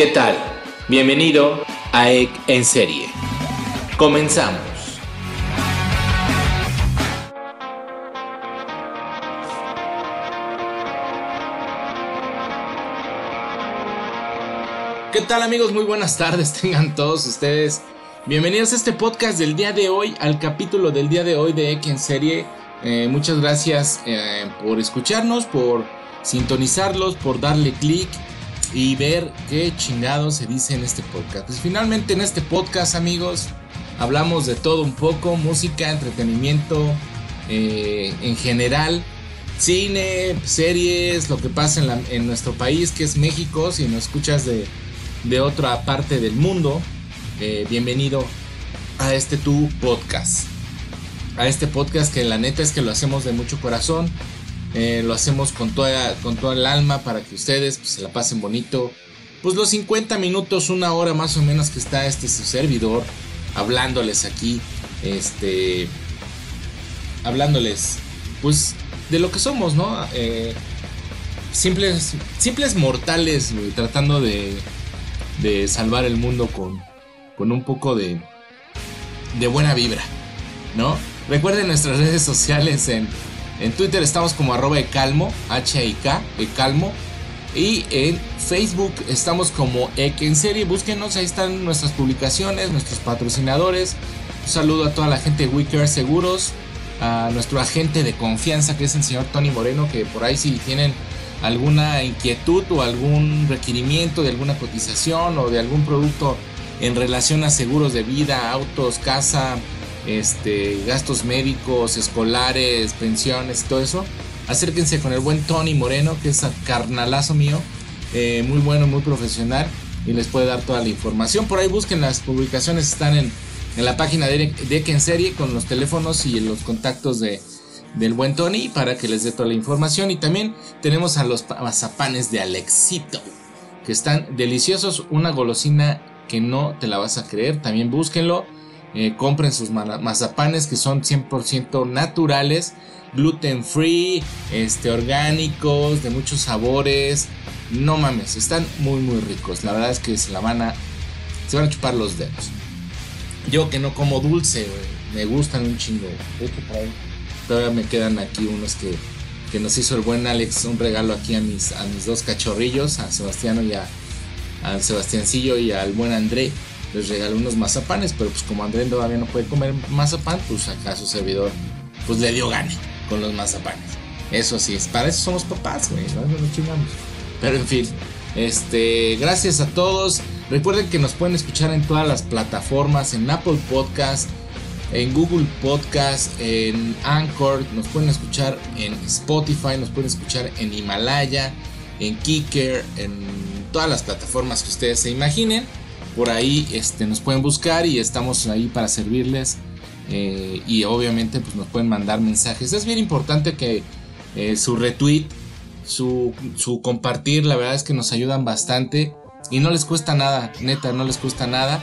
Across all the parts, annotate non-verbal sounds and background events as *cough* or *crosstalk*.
¿Qué tal? Bienvenido a EC en serie. Comenzamos. ¿Qué tal amigos? Muy buenas tardes *laughs* tengan todos ustedes. Bienvenidos a este podcast del día de hoy, al capítulo del día de hoy de EC en serie. Eh, muchas gracias eh, por escucharnos, por sintonizarlos, por darle clic y ver qué chingado se dice en este podcast. Pues finalmente en este podcast, amigos, hablamos de todo un poco, música, entretenimiento, eh, en general, cine, series, lo que pasa en, nuestro país, que es México, si nos escuchas de, otra parte del mundo, eh, bienvenido a este tu podcast. A este podcast que la neta es que lo hacemos de mucho corazón eh, lo hacemos con toda, con el alma para que ustedes pues, se la pasen bonito. Pues los 50 minutos, una hora más o menos que está este su servidor hablándoles aquí. Este. Hablándoles, pues, de lo que somos, ¿no? Eh, simples, simples mortales, tratando de, de salvar el mundo con, con un poco de, de buena vibra, ¿no? Recuerden nuestras redes sociales en en Twitter estamos como arroba ecalmo, H-I-K, ecalmo. Y en Facebook estamos como Ec en. Búsquenos, ahí están nuestras publicaciones, nuestros patrocinadores. Un saludo a toda la gente de WeCare Seguros, a nuestro agente de confianza que es el señor Tony Moreno, que por ahí si tienen alguna inquietud o algún requerimiento de alguna cotización o de algún producto en relación a seguros de vida, autos, casa, este, gastos médicos, escolares, pensiones, todo eso, acérquense con el buen Tony Moreno, que es carnalazo mío, eh, muy bueno, muy profesional y les puede dar toda la información. Por ahí busquen las publicaciones, están en, la página de Deck en serie con los teléfonos y los contactos de, del buen Tony para que les dé toda la información. Y también tenemos a los mazapanes de Alexito, que están deliciosos, una golosina que no te la vas a creer, también búsquenlo eh, compren sus mazapanes que son 100% naturales, gluten free, este, orgánicos, de muchos sabores. No mames, están muy muy ricos. La verdad es que se la van a, se van a chupar los dedos. Yo que no como dulce, me gustan un chingo. todavía me quedan aquí unos que, que, nos hizo el buen Alex un regalo aquí a mis, a mis dos cachorrillos, a Sebastiano y a, al Sebastiancillo y al buen André les regaló unos mazapanes, pero pues como Andrés todavía no puede comer mazapán, pues acá su servidor pues le dio gane con los mazapanes. Eso sí, es para eso somos papás, güey, no nos chingamos. Pero en fin, este, gracias a todos. Recuerden que nos pueden escuchar en todas las plataformas, en Apple Podcast, en Google Podcast, en Anchor, nos pueden escuchar en Spotify, nos pueden escuchar en Himalaya, en Kicker, en todas las plataformas que ustedes se imaginen por ahí este, nos pueden buscar y estamos ahí para servirles. Eh, y obviamente pues nos pueden mandar mensajes. Es bien importante que eh, su retweet, su, su compartir, la verdad es que nos ayudan bastante. Y no les cuesta nada, neta, no les cuesta nada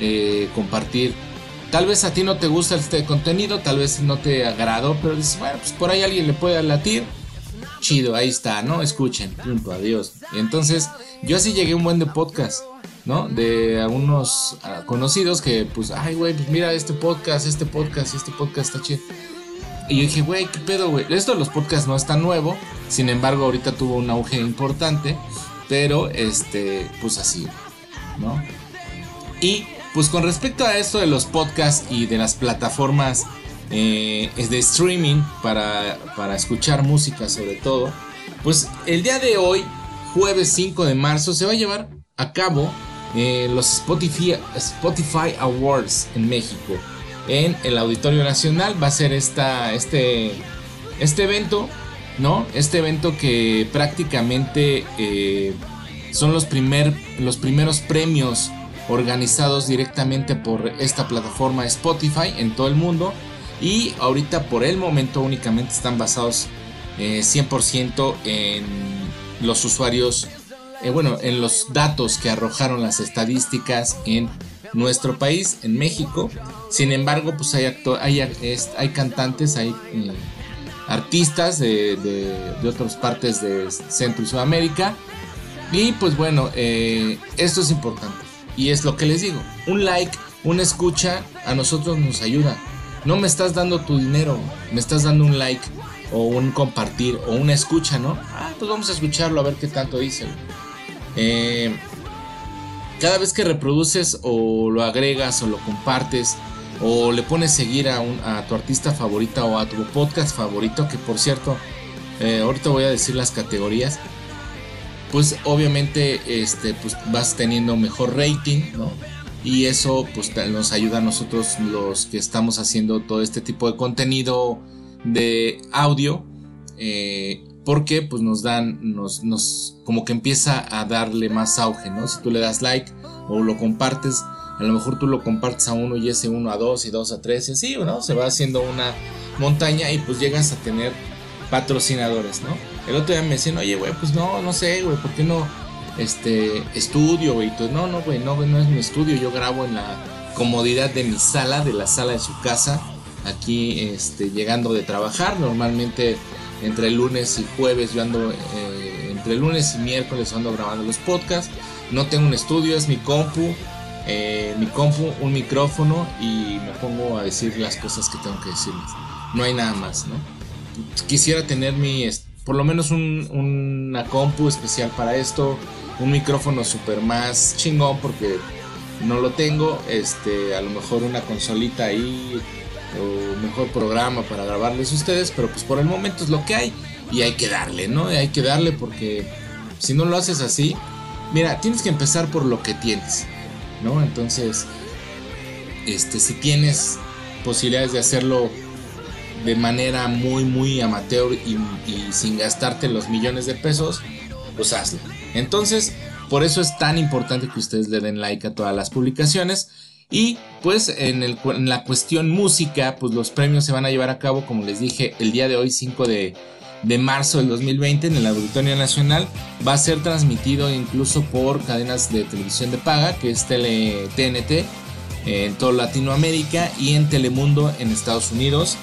eh, compartir. Tal vez a ti no te gusta este contenido, tal vez no te agradó, pero dices, bueno, pues por ahí alguien le puede latir. Chido, ahí está, ¿no? Escuchen, punto, adiós. Entonces, yo así llegué a un buen de podcast. ¿No? De algunos ah, conocidos que, pues, ay, güey, pues mira este podcast, este podcast, este podcast está chido. Y yo dije, güey, ¿qué pedo, güey? Esto de los podcasts no es tan nuevo, sin embargo, ahorita tuvo un auge importante, pero, este, pues así, ¿no? Y, pues con respecto a esto de los podcasts y de las plataformas eh, de streaming para, para escuchar música sobre todo, pues el día de hoy, jueves 5 de marzo, se va a llevar a cabo eh, los Spotify, Spotify Awards en México. En el Auditorio Nacional va a ser esta, este, este evento, ¿no? Este evento que prácticamente eh, son los, primer, los primeros premios organizados directamente por esta plataforma Spotify en todo el mundo. Y ahorita por el momento únicamente están basados 100% eh, en los usuarios eh, bueno, en los datos que arrojaron las estadísticas en nuestro país, en México. Sin embargo, pues hay, hay, cantantes, hay eh, artistas de, de, otras partes de Centro y Sudamérica Y pues bueno, eh, esto es importante. Y es lo que les digo. Un like, una escucha, a nosotros nos ayuda. No me estás dando tu dinero, me estás dando un like o un compartir o una escucha, ¿no? Ah, pues vamos a escucharlo a ver qué tanto dice. Eh, cada vez que reproduces o lo agregas o lo compartes o le pones seguir a, un, a tu artista favorita o a tu podcast favorito, que por cierto, eh, ahorita voy a decir las categorías, pues obviamente este, pues vas teniendo mejor rating, ¿no? Y eso pues nos ayuda a nosotros los que estamos haciendo todo este tipo de contenido de audio. Eh, porque pues nos dan, nos, nos, como que empieza a darle más auge, ¿no? Si tú le das like o lo compartes, a lo mejor tú lo compartes a uno y ese uno a dos y dos a tres y así, ¿no? Se va haciendo una montaña y pues llegas a tener patrocinadores, ¿no? El otro día me decían, oye, güey, pues no, no sé, güey, ¿por qué no este estudio, güey? No, no, güey, no, no es mi estudio, yo grabo en la comodidad de mi sala, de la sala de su casa, aquí este, llegando de trabajar, normalmente entre lunes y jueves yo ando, eh, entre lunes y miércoles ando grabando los podcasts. No tengo un estudio, es mi compu, eh, mi compu, un micrófono y me pongo a decir las cosas que tengo que decirles. No hay nada más, ¿no? Quisiera tener mi, por lo menos un, una compu especial para esto, un micrófono super más chingón porque no lo tengo, este, a lo mejor una consolita ahí o mejor programa para grabarles ustedes, pero pues por el momento es lo que hay y hay que darle, ¿no? hay que darle porque si no lo haces así, mira, tienes que empezar por lo que tienes, ¿no? Entonces, este, si tienes posibilidades de hacerlo de manera muy, muy amateur y, y sin gastarte los millones de pesos, pues hazlo. Entonces, por eso es tan importante que ustedes le den like a todas las publicaciones. Y pues en, la cuestión música, pues los premios se van a llevar a cabo, como les dije, el día de hoy, 5 de, marzo del 2020, en el Auditorio Nacional. Va a ser transmitido incluso por cadenas de televisión de paga, que es Tele, TNT, en toda Latinoamérica y en Telemundo en Estados Unidos.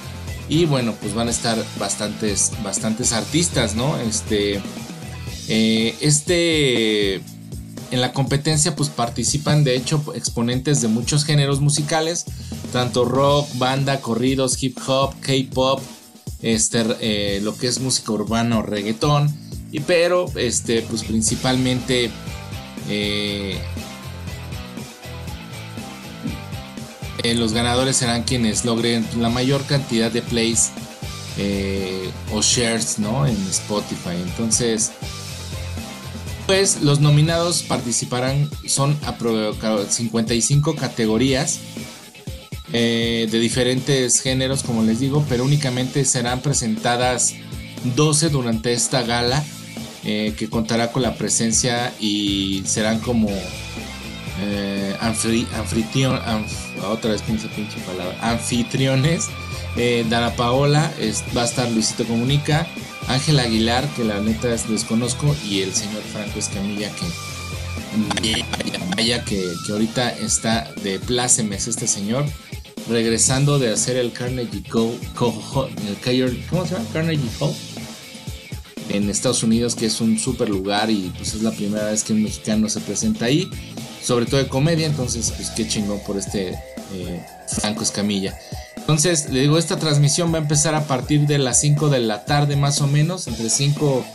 Y bueno, pues van a estar bastantes, bastantes artistas, ¿no? Este, eh, este en la competencia pues participan de hecho exponentes de muchos géneros musicales, tanto rock, banda, corridos, hip hop, K-pop, este, eh, lo que es música urbana o reggaetón, y pero este, pues principalmente eh, eh, los ganadores serán quienes logren la mayor cantidad de plays o shares ¿no? en Spotify. Entonces, pues los nominados participarán, son 55 categorías eh, de diferentes géneros, como les digo, pero únicamente serán presentadas 12 durante esta gala, eh, que contará con la presencia y serán como eh, anfitrión, otra vez pinche palabra, anfitriones. Dana Paola, va a estar Luisito Comunica, Ángel Aguilar, que la neta desconozco, y el señor Franco Escamilla, que vaya, que, ahorita está de plácemes este señor, regresando de hacer el Carnegie Hall, el, ¿cómo se llama? Carnegie Hall en Estados Unidos, que es un super lugar y pues es la primera vez que un mexicano se presenta ahí, sobre todo de comedia, entonces pues qué chingón por este eh, Franco Escamilla. Entonces, le digo, esta transmisión va a empezar a partir de las 5 de la tarde más o menos, entre 5,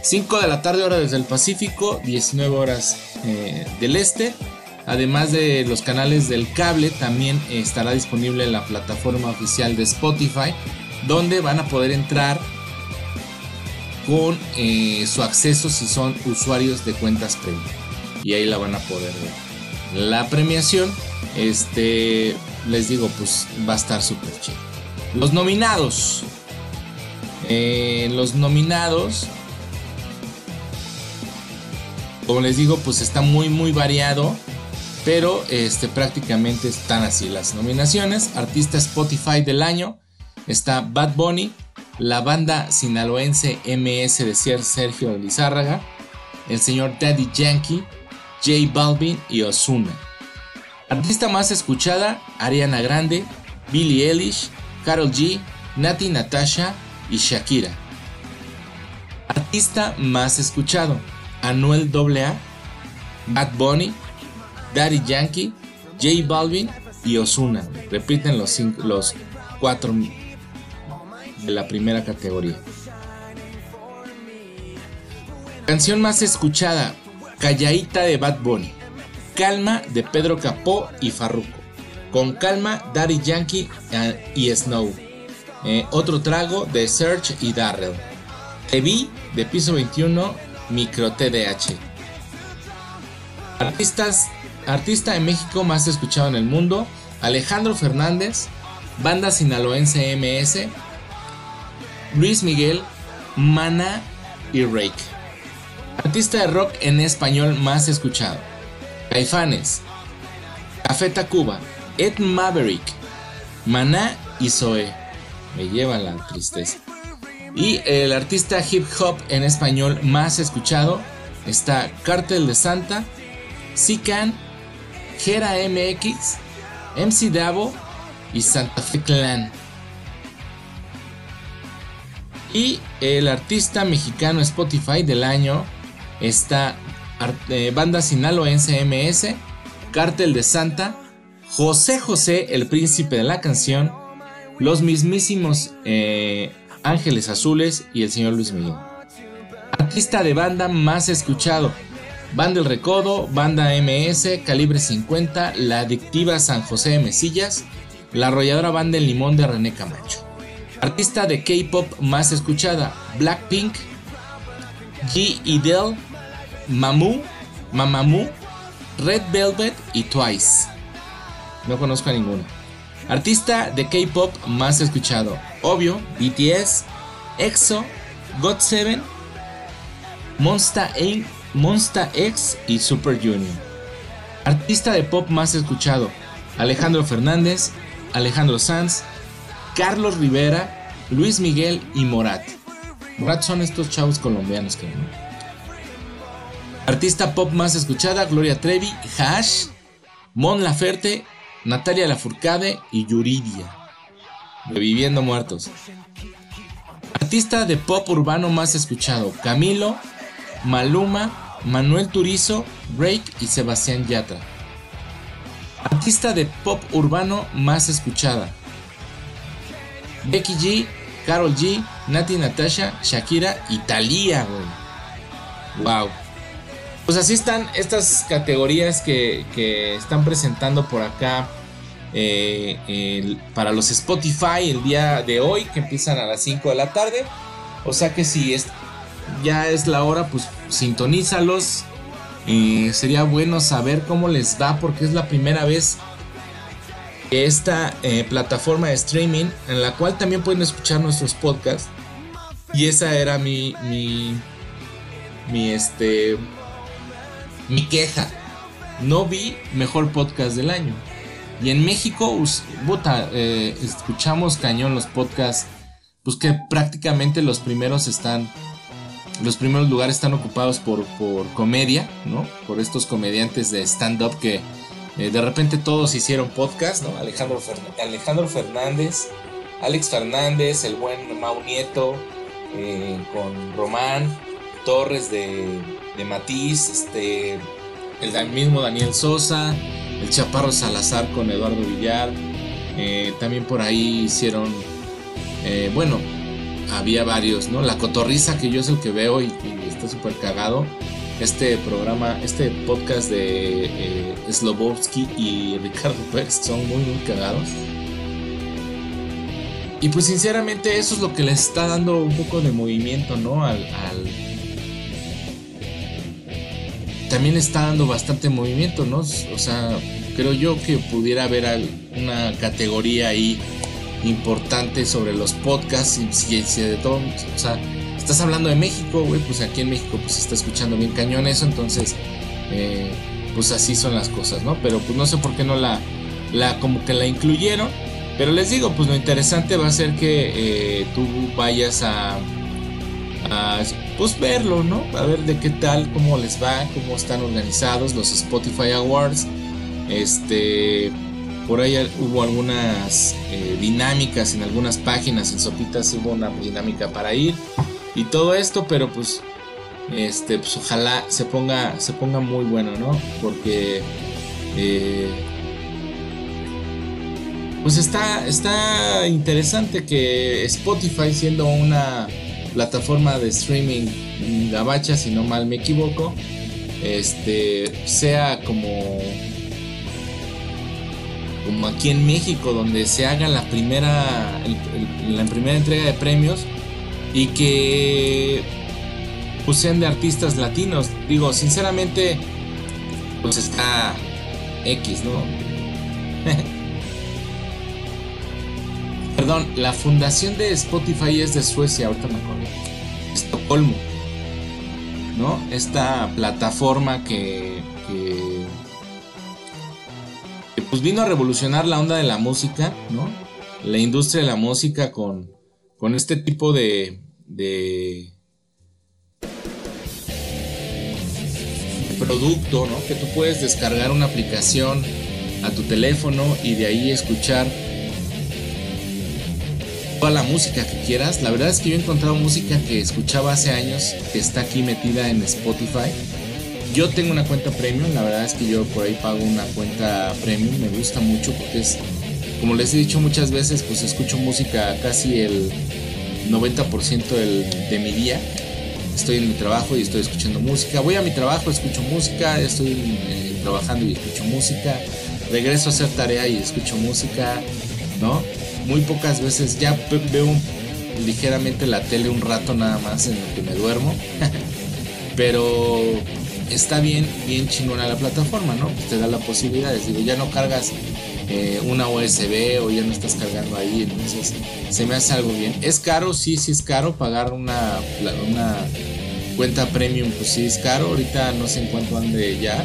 5 de la tarde hora desde el Pacífico, 19 horas eh, del Este. Además de los canales del cable, también estará disponible en la plataforma oficial de Spotify, donde van a poder entrar con eh, su acceso si son usuarios de cuentas premium. Y ahí la van a poder ver. La premiación, este, les digo, pues va a estar súper chido. Los nominados. Eh, los nominados. Como les digo, pues está muy, muy variado. Pero este, prácticamente están así las nominaciones. Artista Spotify del año. Está Bad Bunny. La banda sinaloense MS de Sergio Lizárraga. El señor Daddy Yankee. J Balvin y Osuna. Artista más escuchada, Ariana Grande, Billie Eilish, Carol G, Nati Natasha y Shakira. Artista más escuchado, Anuel AA, Bad Bunny, Daddy Yankee, J Balvin y Osuna. Repiten los, los cuatro de la primera categoría. Canción más escuchada, Callaíta de Bad Bunny. Calma de Pedro Capó y Farruko. Con Calma, Daddy Yankee eh, y Snow. Eh, otro trago de Search y Darrell. Te de Piso 21, Micro TDH. Artistas, artista de México más escuchado en el mundo, Alejandro Fernández, banda sinaloense MS, Luis Miguel, Mana y Rake. Artista de rock en español más escuchado, Caifanes, Café Tacuba, Ed Maverick, Maná y Zoe. Me lleva la tristeza. Y el artista hip hop en español más escuchado está Cartel de Santa, Sican, Gera MX, MC Davo y Santa Fe Clan. Y el artista mexicano Spotify del año está eh, Banda Sinaloense MS, Cartel de Santa, José José, el príncipe de la canción, los mismísimos eh, Ángeles Azules y el señor Luis Miguel. Artista de banda más escuchado. Banda El Recodo, Banda MS, Calibre 50, La Adictiva San José de Mesillas, La Arrolladora Banda El Limón de René Camacho. Artista de K-Pop más escuchada, Blackpink, G. Idel, Mamu, Mamamoo, Red Velvet y Twice. No conozco a ninguno. Artista de K-pop más escuchado: obvio, BTS, EXO, GOT7, Monsta, X y Super Junior. Artista de pop más escuchado: Alejandro Fernández, Alejandro Sanz, Carlos Rivera, Luis Miguel y Morat. Morat son estos chavos colombianos que Artista pop más escuchada: Gloria Trevi, Hash, Mon Laferte Natalia Lafourcade y Yuridia. Reviviendo Muertos. Artista de pop urbano más escuchado: Camilo, Maluma, Manuel Turizo, Drake y Sebastián Yatra. Artista de pop urbano más escuchada: Becky G, Carol G, Nati Natasha, Shakira y Thalía, Wow. Pues así están estas categorías que, están presentando por acá eh, para los Spotify el día de hoy, que empiezan a las 5 de la tarde. O sea que si es, ya es la hora, pues sintonízalos. sería bueno saber cómo les va, porque es la primera vez que esta eh, plataforma de streaming, en la cual también pueden escuchar nuestros podcasts. Y esa era mi, mi, mi este mi queja. No vi mejor podcast del año. Y en México, eh, escuchamos cañón los podcasts, pues que prácticamente los primeros están, los primeros lugares están ocupados por, por comedia, ¿no? Por estos comediantes de stand-up que eh, de repente todos hicieron podcast, ¿no? Alejandro, Alejandro Fernández, Alex Fernández, el buen Mau Nieto, eh, con Román, Torres de de Matiz, este, el mismo Daniel Sosa, el Chaparro Salazar con Eduardo Villar. Eh, también por ahí hicieron, eh, bueno, había varios, ¿no? La Cotorriza, que yo es el que veo y, está súper cagado. Este programa, este podcast de eh, y Ricardo Pérez son muy, muy cagados. Y pues sinceramente eso es lo que les está dando un poco de movimiento, ¿no? al, también está dando bastante movimiento, ¿no? O sea, creo yo que pudiera haber una categoría ahí importante sobre los podcasts y si, de todo, o sea, estás hablando de México, güey, pues aquí en México pues se está escuchando bien cañón eso, entonces, eh, pues así son las cosas, ¿no? Pero pues no sé por qué no la, la como que la incluyeron, pero les digo, pues lo interesante va a ser que eh, tú vayas a pues verlo, ¿no? A ver de qué tal, cómo les va, cómo están organizados los Spotify Awards. Este, por ahí hubo algunas eh, dinámicas en algunas páginas, en Sopitas hubo una dinámica para ir y todo esto, pero pues este, pues ojalá se ponga, se ponga muy bueno, ¿no? Porque eh, pues está, está interesante que Spotify siendo una plataforma de streaming gabacha, si no mal me equivoco, este sea como como aquí en México donde se haga la primera la primera entrega de premios y que pues sean de artistas latinos. Digo sinceramente pues está X no *laughs* perdón la fundación de Spotify es de Suecia ahorita me acuerdo Estocolmo ¿no? Esta plataforma que, pues vino a revolucionar la onda de la música, ¿no? La industria de la música con, con este tipo de, de, producto, ¿no? Que tú puedes descargar una aplicación a tu teléfono y de ahí escuchar toda la música que quieras. La verdad es que yo he encontrado música que escuchaba hace años que está aquí metida en Spotify. Yo tengo una cuenta premium, la verdad es que yo por ahí pago una cuenta premium, me gusta mucho porque es, como les he dicho muchas veces, pues escucho música casi el 90% de mi día. Estoy en mi trabajo y estoy escuchando música. Voy a mi trabajo, escucho música, estoy eh, trabajando y escucho música. Regreso a hacer tarea y escucho música, ¿no? Muy pocas veces ya veo ligeramente la tele un rato nada más en lo que me duermo. *laughs* Pero está bien, bien chingona la plataforma, ¿no? Pues te da la posibilidad, digo, ya no cargas eh, una USB o ya no estás cargando ahí, entonces se me hace algo bien. ¿Es caro? Sí, sí es caro pagar una, una cuenta premium, pues sí es caro, ahorita no sé en cuánto ande ya.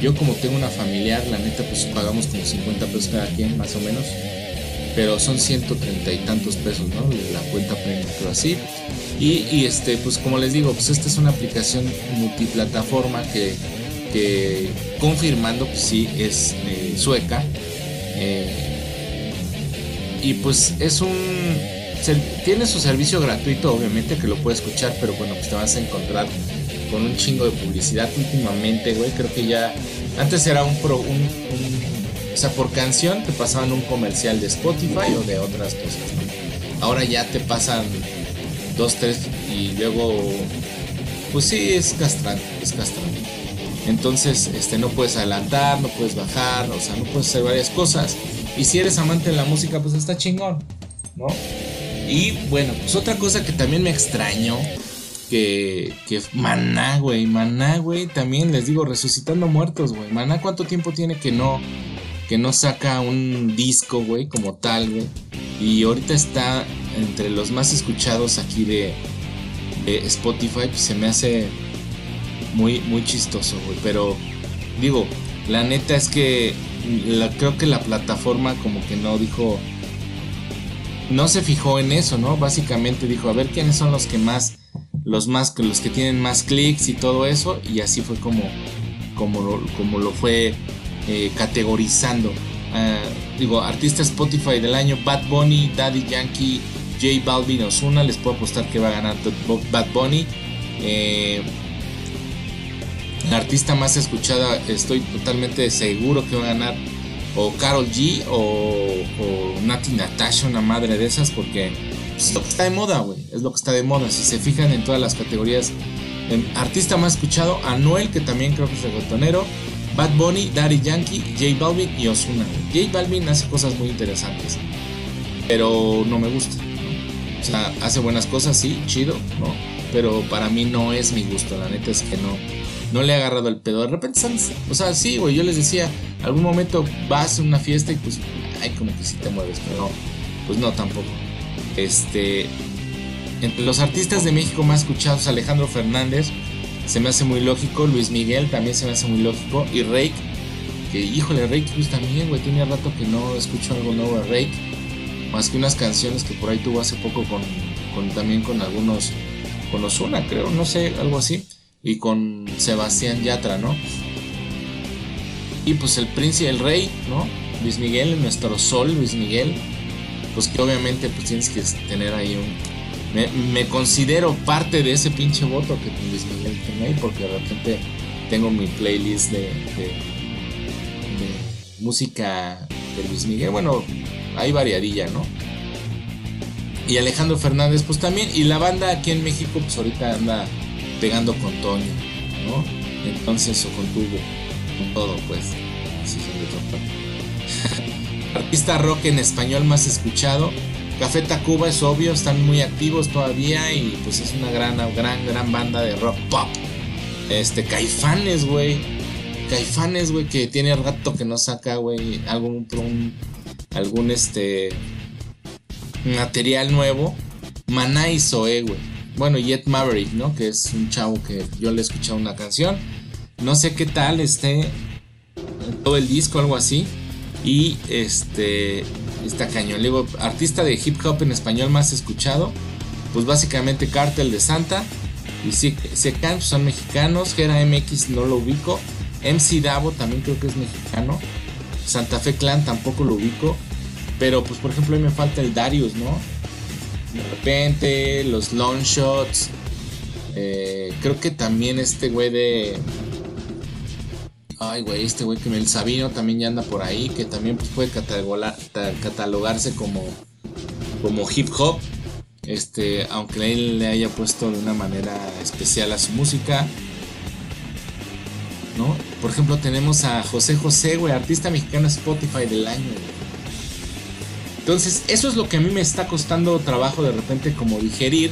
Yo como tengo una familiar, la neta pues pagamos como 50 pesos cada quien, más o menos pero son 130 y tantos pesos, ¿no? La cuenta premium, pero así. Y, este, pues como les digo, pues esta es una aplicación multiplataforma que, que confirmando, pues sí, es eh, sueca. Eh, y pues es un... Tiene su servicio gratuito, obviamente, que lo puedes escuchar, pero bueno, pues te vas a encontrar con un chingo de publicidad últimamente, güey. Creo que ya... Antes era un, pro, un o sea, por canción te pasaban un comercial de Spotify o de otras cosas. Ahora ya te pasan dos, tres y luego, pues sí, es castrante, es castrante. Entonces, este, no puedes adelantar, no puedes bajar, o sea, no puedes hacer varias cosas. Y si eres amante de la música, pues está chingón, ¿no? Y bueno, pues otra cosa que también me extrañó, que, que Maná, güey, Maná, güey, también les digo, resucitando muertos, güey. Maná, ¿cuánto tiempo tiene que no, que no saca un disco, güey, como tal, güey. Y ahorita está entre los más escuchados aquí de, Spotify, pues se me hace muy, muy chistoso, güey. Pero digo, la neta es que creo que la plataforma como que no dijo, no se fijó en eso, ¿no? Básicamente dijo, a ver quiénes son los que más, los más, los que tienen más clics y todo eso. Y así fue como, como, como lo fue eh, categorizando. Ah, digo, artista Spotify del año, Bad Bunny, Daddy Yankee, J Balvin, Osuna, les puedo apostar que va a ganar Bad Bunny. Eh, la artista más escuchada, estoy totalmente seguro que va a ganar o Carol G o, o Nati Natasha, una madre de esas, porque es lo que está de moda, güey. Es lo que está de moda. Si se fijan en todas las categorías, artista más escuchado, Anuel, que también creo que es reggaetonero, Bad Bunny, Daddy Yankee, J Balvin y Ozuna. J Balvin hace cosas muy interesantes, pero no me gusta. O sea, hace buenas cosas, sí, chido, ¿no? Pero para mí no es mi gusto, la neta es que no, no le he agarrado el pedo. De repente, o sea, sí, güey, yo les decía, algún momento vas a una fiesta y pues, ay, como que sí te mueves, pero no, pues no tampoco. Este, entre los artistas de México más escuchados, Alejandro Fernández, se me hace muy lógico. Luis Miguel también se me hace muy lógico. Y Rake, que híjole, Rake pues también, güey, tenía rato que no escucho algo nuevo de Rake. Más que unas canciones que por ahí tuvo hace poco con, con también con algunos, con Ozuna, creo, no sé, algo así. Y con Sebastián Yatra, ¿no? Y pues el príncipe, el rey, ¿no? Luis Miguel, nuestro sol, Luis Miguel. Pues que obviamente pues tienes que tener ahí un, me, considero parte de ese pinche voto que Luis ahí, porque de repente tengo mi playlist de, música de Luis Miguel. Bueno, hay variadilla, ¿no? Y Alejandro Fernández, pues también. Y la banda aquí en México, pues ahorita anda pegando con Toño, ¿no? Entonces, o con Tubo, con todo, pues. Así de *laughs* Artista rock en español más escuchado. Café Tacuba es obvio, están muy activos todavía y pues es una gran, gran, gran banda de rock pop. Este, Caifanes, güey. Caifanes, güey, que tiene rato que no saca, güey, algún, algún, este, material nuevo. Maná y Zoe, güey. Bueno, Jet Maverick, ¿no? Que es un chavo que yo le he escuchado una canción. No sé qué tal esté todo el disco, algo así. Y este está cañón. Le digo, artista de hip hop en español más escuchado. Pues básicamente Cartel de Santa. Y Secan son mexicanos. Gera MX no lo ubico. MC Davo también creo que es mexicano. Santa Fe Clan tampoco lo ubico. Pero pues por ejemplo ahí me falta el Darius, ¿no? De repente, los long shots. Eh, creo que también este güey de Ay, güey, este güey que el Sabino también ya anda por ahí, que también pues, puede catalogarse como, como hip hop. Este, aunque él le haya puesto de una manera especial a su música. ¿No? Por ejemplo, tenemos a José José, güey, artista mexicano Spotify del año, Entonces, eso es lo que a mí me está costando trabajo de repente como digerir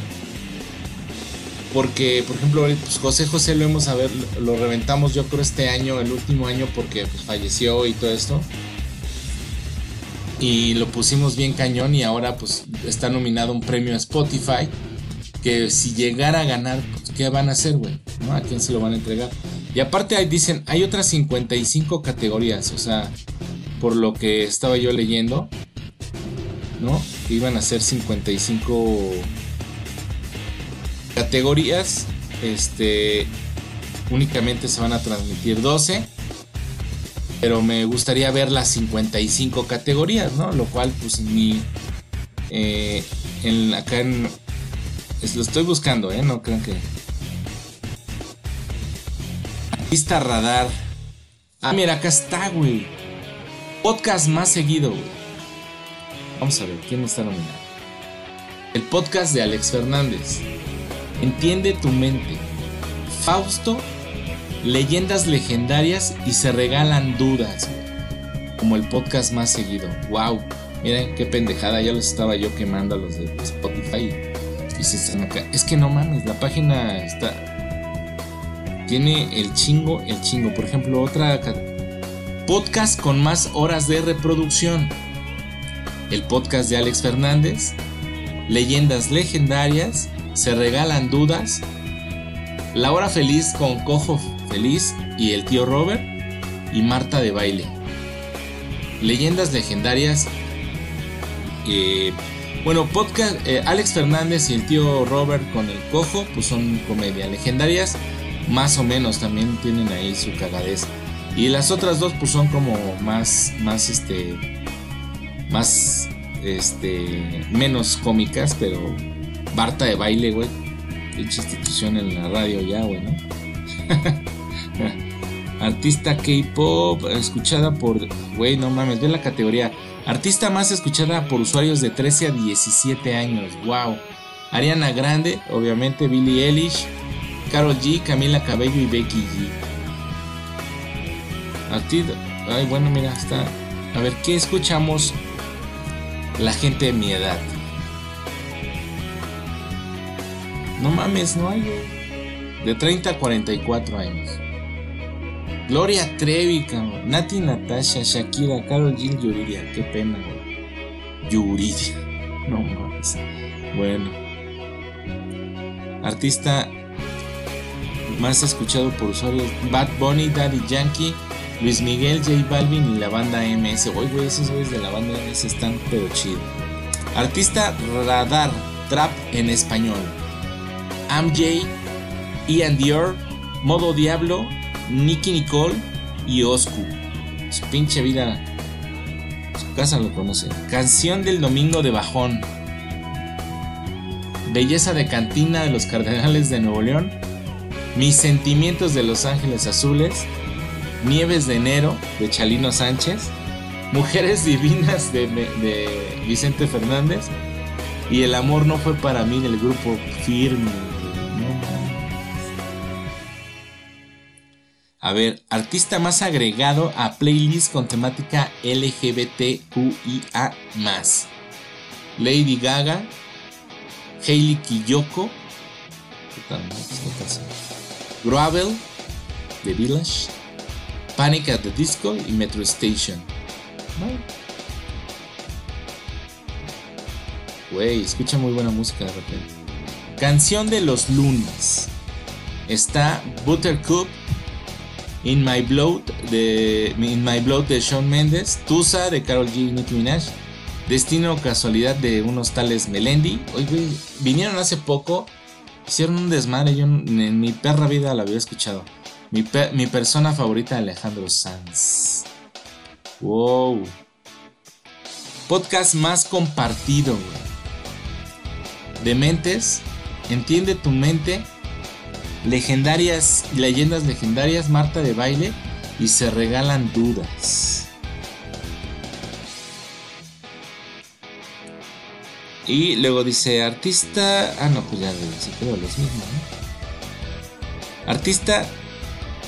porque, por ejemplo, pues José José lo hemos a ver, lo reventamos yo creo este año, el último año, porque pues, falleció y todo esto. Y lo pusimos bien cañón y ahora pues está nominado un premio a Spotify. Que si llegara a ganar, pues, ¿qué van a hacer, güey? ¿A quién se lo van a entregar? Y aparte ahí dicen, hay otras 55 categorías, o sea, por lo que estaba yo leyendo, ¿no? Iban a ser 55 categorías. Este únicamente se van a transmitir 12. Pero me gustaría ver las 55 categorías, ¿no? Lo cual, pues, en mi. Eh, acá en. lo estoy buscando, ¿eh? No crean que. Artista Radar. Ah, mira, acá está, güey. Podcast más seguido, güey. Vamos a ver, ¿quién está nominado? El podcast de Alex Fernández. Entiende tu mente. Fausto, leyendas legendarias y se regalan dudas, como el podcast más seguido. ¡Wow! Miren qué pendejada, ya los estaba yo quemando a los de Spotify. Y se están acá. Es que no mames, la página está. Tiene el chingo, el chingo. Por ejemplo, otra. Podcast con más horas de reproducción. El podcast de Alex Fernández. Leyendas legendarias se regalan dudas. La hora feliz con Cojo Feliz y el tío Robert y Marta de baile. Leyendas legendarias. Eh, bueno, podcast eh, Alex Fernández y el tío Robert con el Cojo, pues son comedia legendarias. Más o menos también tienen ahí su cagadez. Y las otras dos, pues son como más, más este, más, este, menos cómicas, pero Barta de baile, güey. Dicha institución en la radio ya, güey, ¿no? *laughs* Artista K-pop, escuchada por. Güey, no mames, ve la categoría. Artista más escuchada por usuarios de 13 a 17 años. Wow. Ariana Grande, obviamente Billie Eilish, Carol G, Camila Cabello y Becky G. Artista. Ay, bueno, mira, está. A ver, ¿qué escuchamos la gente de mi edad? No mames, no hay, De 30 a 44 años. Gloria Trevi, cabrón. Nati Natasha, Shakira, Carol Jill Yuridia. Qué pena, güey. Yuridia. *laughs* No mames. Bueno. Artista más escuchado por usuarios: Bad Bunny, Daddy Yankee, Luis Miguel, J Balvin y la banda MS. Oye, güey, esos güeyes de la banda MS están pero chido. Artista Radar, Trap en español. MJ, Ian Dior, Modo Diablo, Nicky Nicole y Oscu. Su pinche vida. Su casa lo conoce. Canción del domingo de bajón. Belleza de Cantina de los Cardenales de Nuevo León, Mis Sentimientos de Los Ángeles Azules, Nieves de Enero de Chalino Sánchez, Mujeres Divinas de, Vicente Fernández y El Amor no fue para mí del grupo Firme. A ver, artista más agregado a playlist con temática LGBTQIA. Lady Gaga, Hailey Kiyoko, Gravel, The Village, Panic at the Disco y Metro Station. Güey, escucha muy buena música de repente. Canción de los lunes. Está Buttercup In My Blood de In My Blood de Shawn Mendes, Tusa de Carol G Nicki Minaj, Destino o Casualidad de unos tales Melendi. Oye, vinieron hace poco, hicieron un desmadre, yo en mi perra vida la había escuchado. Mi, persona favorita, Alejandro Sanz. Wow. Podcast más compartido, De mentes, entiende tu mente legendarias, leyendas legendarias, Marta de baile y se regalan dudas. Y luego dice artista, ah no, pues ya se quedó los mismos, Artista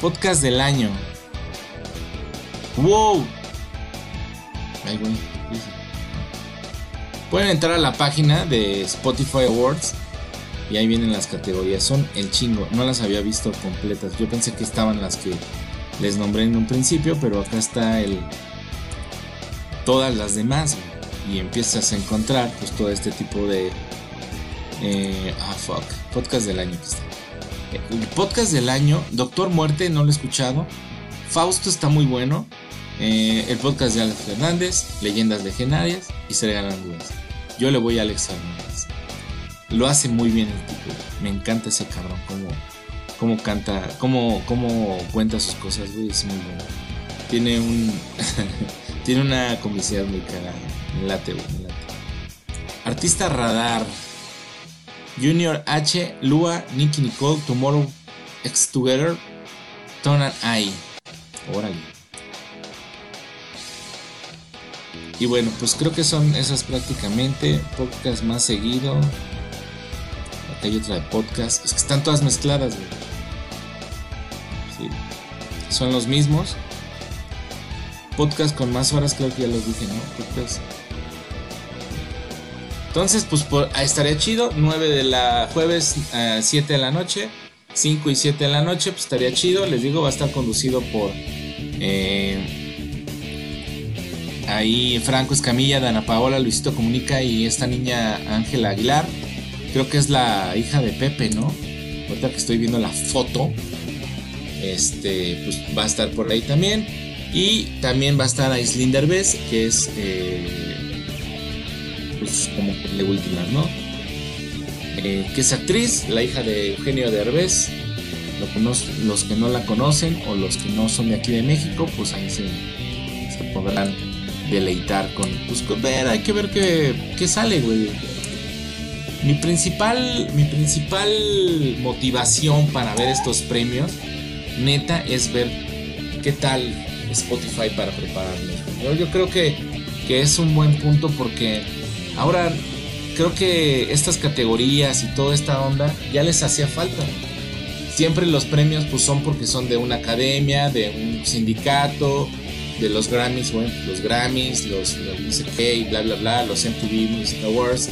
podcast del año. Wow. Pueden entrar a la página de Spotify Awards y ahí vienen las categorías. Son el chingo. No las había visto completas. Yo pensé que estaban las que les nombré en un principio, pero acá está el todas las demás. Y empiezas a encontrar pues todo este tipo de eh, ah fuck podcast del año podcast del año, Doctor Muerte, no lo he escuchado. Fausto está muy bueno. Eh, el podcast de Alex Fernández, Leyendas Legendarias y Se Regalan. Yo le voy a Alex Fernández. Lo hace muy bien el tipo. Me encanta ese cabrón, cómo, cómo canta, cómo, cómo cuenta sus cosas, güey. Es muy bueno. Tiene un. *laughs* tiene una comicidad muy cara. Me late, güey, me late. Artista Radar. Junior H, Lua, Nicky Nicole, Tomorrow X Together, Tonan I. Órale. Y bueno, pues creo que son esas prácticamente. Podcast más seguido hay otra de podcast. Es que están todas mezcladas, Son los mismos. Podcast con más horas, creo que ya los dije, ¿no? Podcast. Entonces, pues por, estaría chido. 9 de la jueves, 7 de la noche. 5 y 7 de la noche, pues estaría chido. Les digo, va a estar conducido por. Eh, ahí Franco Escamilla, Dana Paola, Luisito Comunica y esta niña Ángela Aguilar. Creo que es la hija de Pepe, ¿no? Ahorita que estoy viendo la foto. Este, pues va a estar por ahí también. Y también va a estar Aislinn Derbez, que es eh, pues como de última, ¿no? Eh, que es actriz, la hija de Eugenio Derbez. los que no la conocen o los que no son de aquí de México, pues ahí se, podrán deleitar con, pues ver, hay que ver qué, qué sale, güey mi principal, mi principal motivación para ver estos premios, neta, es ver qué tal Spotify para prepararnos. Yo, creo que, que es un buen punto porque ahora creo que estas categorías y toda esta onda ya les hacía falta. Siempre los premios pues son porque son de una academia, de un sindicato, de los Grammys, bueno, los Grammys, los, los bla bla bla, los MTV Music Awards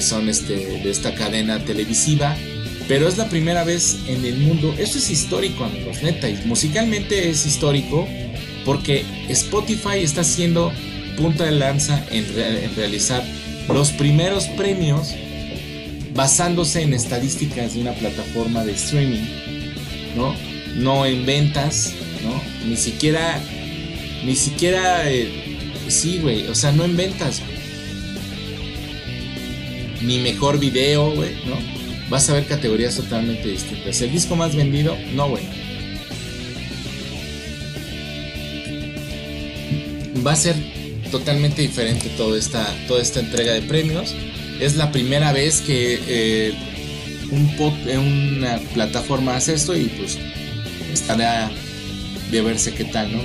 son este, de esta cadena televisiva. Pero es la primera vez en el mundo, esto es histórico amigos, neta, y musicalmente es histórico porque Spotify está haciendo punta de lanza en, realizar los primeros premios basándose en estadísticas de una plataforma de streaming, ¿no? No en ventas, ¿no? Ni siquiera, ni siquiera, eh, sí, güey, o sea, no en ventas, ni mejor video, güey, ¿no? Vas a ver categorías totalmente distintas. El disco más vendido, no, güey. Va a ser totalmente diferente toda esta, toda esta entrega de premios. es la primera vez que eh, pod, una plataforma hace esto y pues estará de verse qué tal, ¿no?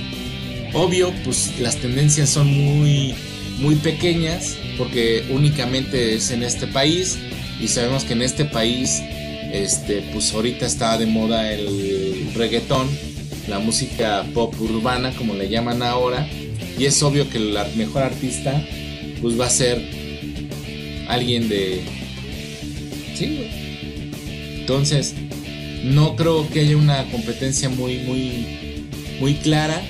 Obvio, pues las tendencias son muy, muy pequeñas porque únicamente es en este país y sabemos que en este país, este, pues ahorita está de moda el reggaetón, la música pop urbana como le llaman ahora y es obvio que la mejor artista pues va a ser alguien de... Sí, Entonces, no creo que haya una competencia muy, muy, muy clara.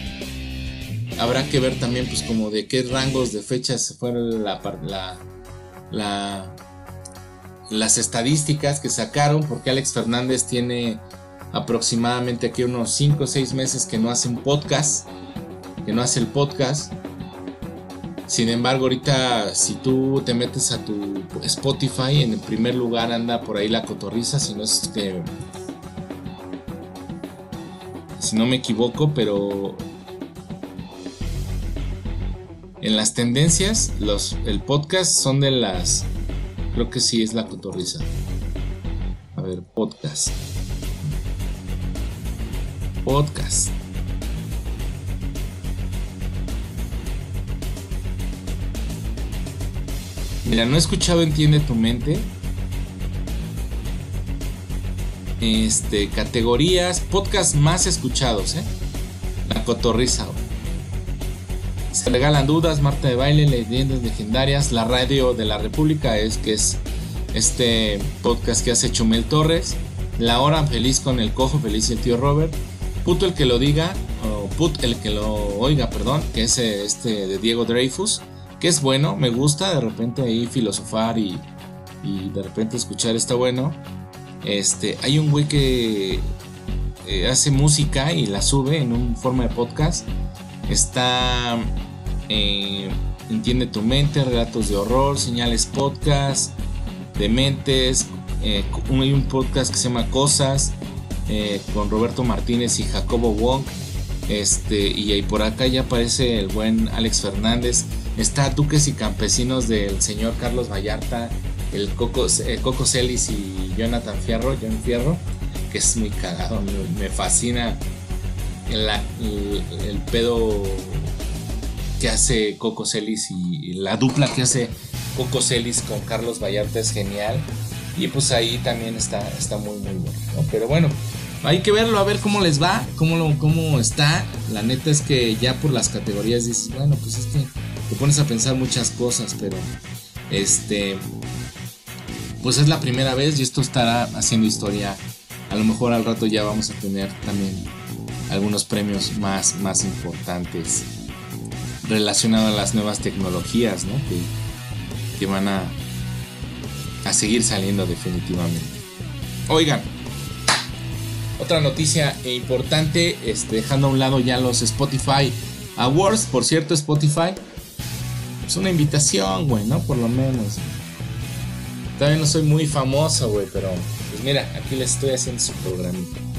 Habrá que ver también, pues, como de qué rangos de fechas fueron la, la, las estadísticas que sacaron, porque Alex Fernández tiene aproximadamente aquí unos 5 o 6 meses que no hace un podcast, que no hace el podcast. Sin embargo, ahorita si tú te metes a tu Spotify, en el primer lugar anda por ahí la cotorriza, si no es que si no me equivoco, pero en las tendencias, los, el podcast son de las. Creo que sí es la cotorriza. A ver, podcast. Podcast. Mira, no he escuchado Entiende tu mente. Este, categorías, podcast más escuchados, ¿eh? La cotorriza. Regalan dudas, Marta de baile, leyendas legendarias, la radio de la República es que es este podcast que hace Chumel Torres, La hora feliz con el cojo, feliz el tío Robert, Puto el que lo diga, o Put el que lo oiga, perdón, que es este de Diego Dreyfus, que es bueno, me gusta de repente ahí filosofar y, y de repente escuchar está bueno. Este, hay un güey que eh, hace música y la sube en un forma de podcast. Está eh, Entiende tu mente, relatos de horror, señales podcast, dementes. Eh, hay un podcast que se llama Cosas con Roberto Martínez y Jacobo Wong. Este, y ahí por acá ya aparece el buen Alex Fernández. Está Duques y Campesinos del señor Carlos Vallarta el Coco, eh, Coco Celis y Jonathan Fierro, John Fierro, que es muy cagado, me, fascina el, pedo que hace Coco Celis y, la dupla que hace Coco Celis con Carlos Vallarta es genial. Y pues ahí también está, está muy muy bueno. Pero bueno, hay que verlo, a ver cómo les va, cómo, cómo está. La neta es que ya por las categorías dices, bueno, pues es que te pones a pensar muchas cosas, pero este pues es la primera vez y esto estará haciendo historia. A lo mejor al rato ya vamos a tener también algunos premios más, más importantes relacionados a las nuevas tecnologías, ¿no? Que, que van a, a seguir saliendo definitivamente. Oigan, otra noticia importante, este, dejando a un lado ya los Spotify Awards, por cierto, Spotify, es una invitación, güey, ¿no? Por lo menos. Todavía no soy muy famoso, güey, pero pues mira, aquí les estoy haciendo su programita.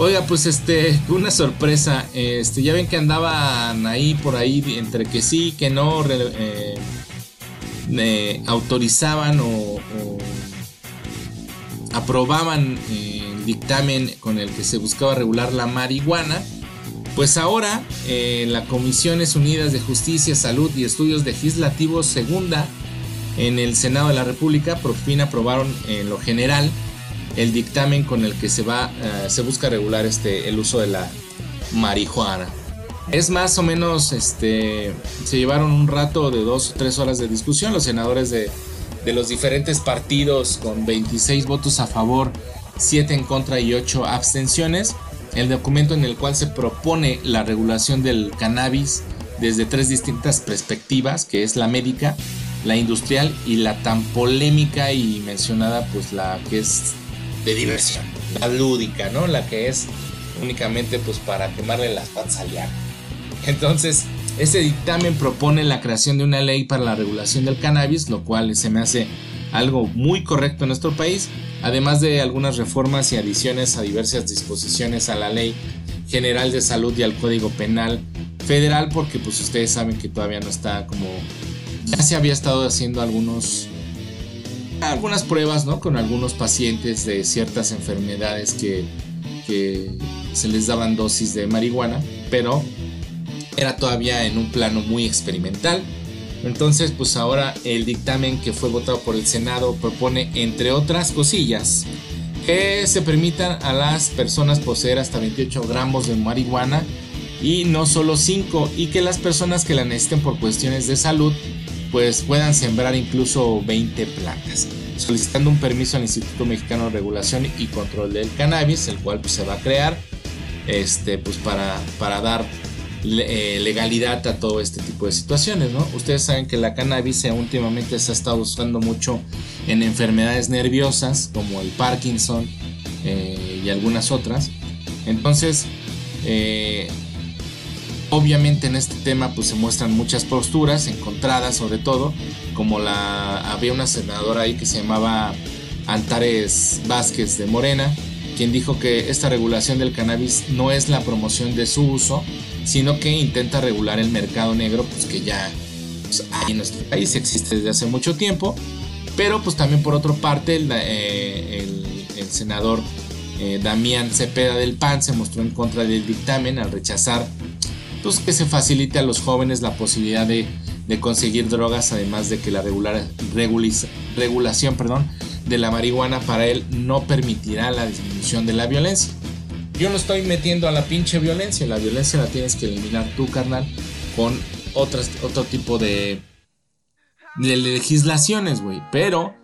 Oiga, pues este, una sorpresa. Este, ya ven que andaban ahí por ahí entre que sí, que no, eh, autorizaban o, aprobaban el dictamen con el que se buscaba regular la marihuana. Pues ahora eh, la Comisiones Unidas de Justicia, Salud y Estudios Legislativos Segunda en el Senado de la República por fin aprobaron en lo general el dictamen con el que se va eh, se busca regular este el uso de la marihuana. Es más o menos este se llevaron un rato de dos o tres horas de discusión los senadores de, de los diferentes partidos con 26 votos a favor, 7 en contra y 8 abstenciones. El documento en el cual se propone la regulación del cannabis desde tres distintas perspectivas, que es la médica, la industrial y la tan polémica y mencionada pues la que es de diversión, la lúdica, ¿no? La que es únicamente pues para quemarle las patas al Entonces, este dictamen propone la creación de una ley para la regulación del cannabis, lo cual se me hace algo muy correcto en nuestro país, además de algunas reformas y adiciones a diversas disposiciones a la Ley General de Salud y al Código Penal Federal, porque pues ustedes saben que todavía no está como ya se había estado haciendo algunos algunas pruebas, ¿no? Con algunos pacientes de ciertas enfermedades que, que se les daban dosis de marihuana, pero era todavía en un plano muy experimental. Entonces, pues ahora el dictamen que fue votado por el Senado propone, entre otras cosillas, que se permitan a las personas poseer hasta 28 gramos de marihuana y no solo 5, y que las personas que la necesiten por cuestiones de salud, pues puedan sembrar incluso 20 plantas, solicitando un permiso al Instituto Mexicano de Regulación y Control del Cannabis, el cual pues, se va a crear este, pues, para, para dar eh, legalidad a todo este tipo de situaciones, ¿no? Ustedes saben que la cannabis últimamente se ha estado usando mucho en enfermedades nerviosas como el Parkinson eh, y algunas otras. Entonces, eh, obviamente en este tema pues se muestran muchas posturas encontradas sobre todo, como la había una senadora ahí que se llamaba Antares Vázquez de Morena, quien dijo que esta regulación del cannabis no es la promoción de su uso, sino que intenta regular el mercado negro, pues que ya pues, en nuestro país existe desde hace mucho tiempo, pero pues también por otra parte el, eh, senador eh, Damián Cepeda del PAN se mostró en contra del dictamen al rechazar pues, que se facilite a los jóvenes la posibilidad de, conseguir drogas, además de que la regular, regulación perdón, de la marihuana para él no permitirá la disminución de la violencia. Yo no estoy metiendo a la pinche violencia, la violencia la tienes que eliminar tú, carnal, con otras, otro tipo de, de legislaciones, güey. Pero,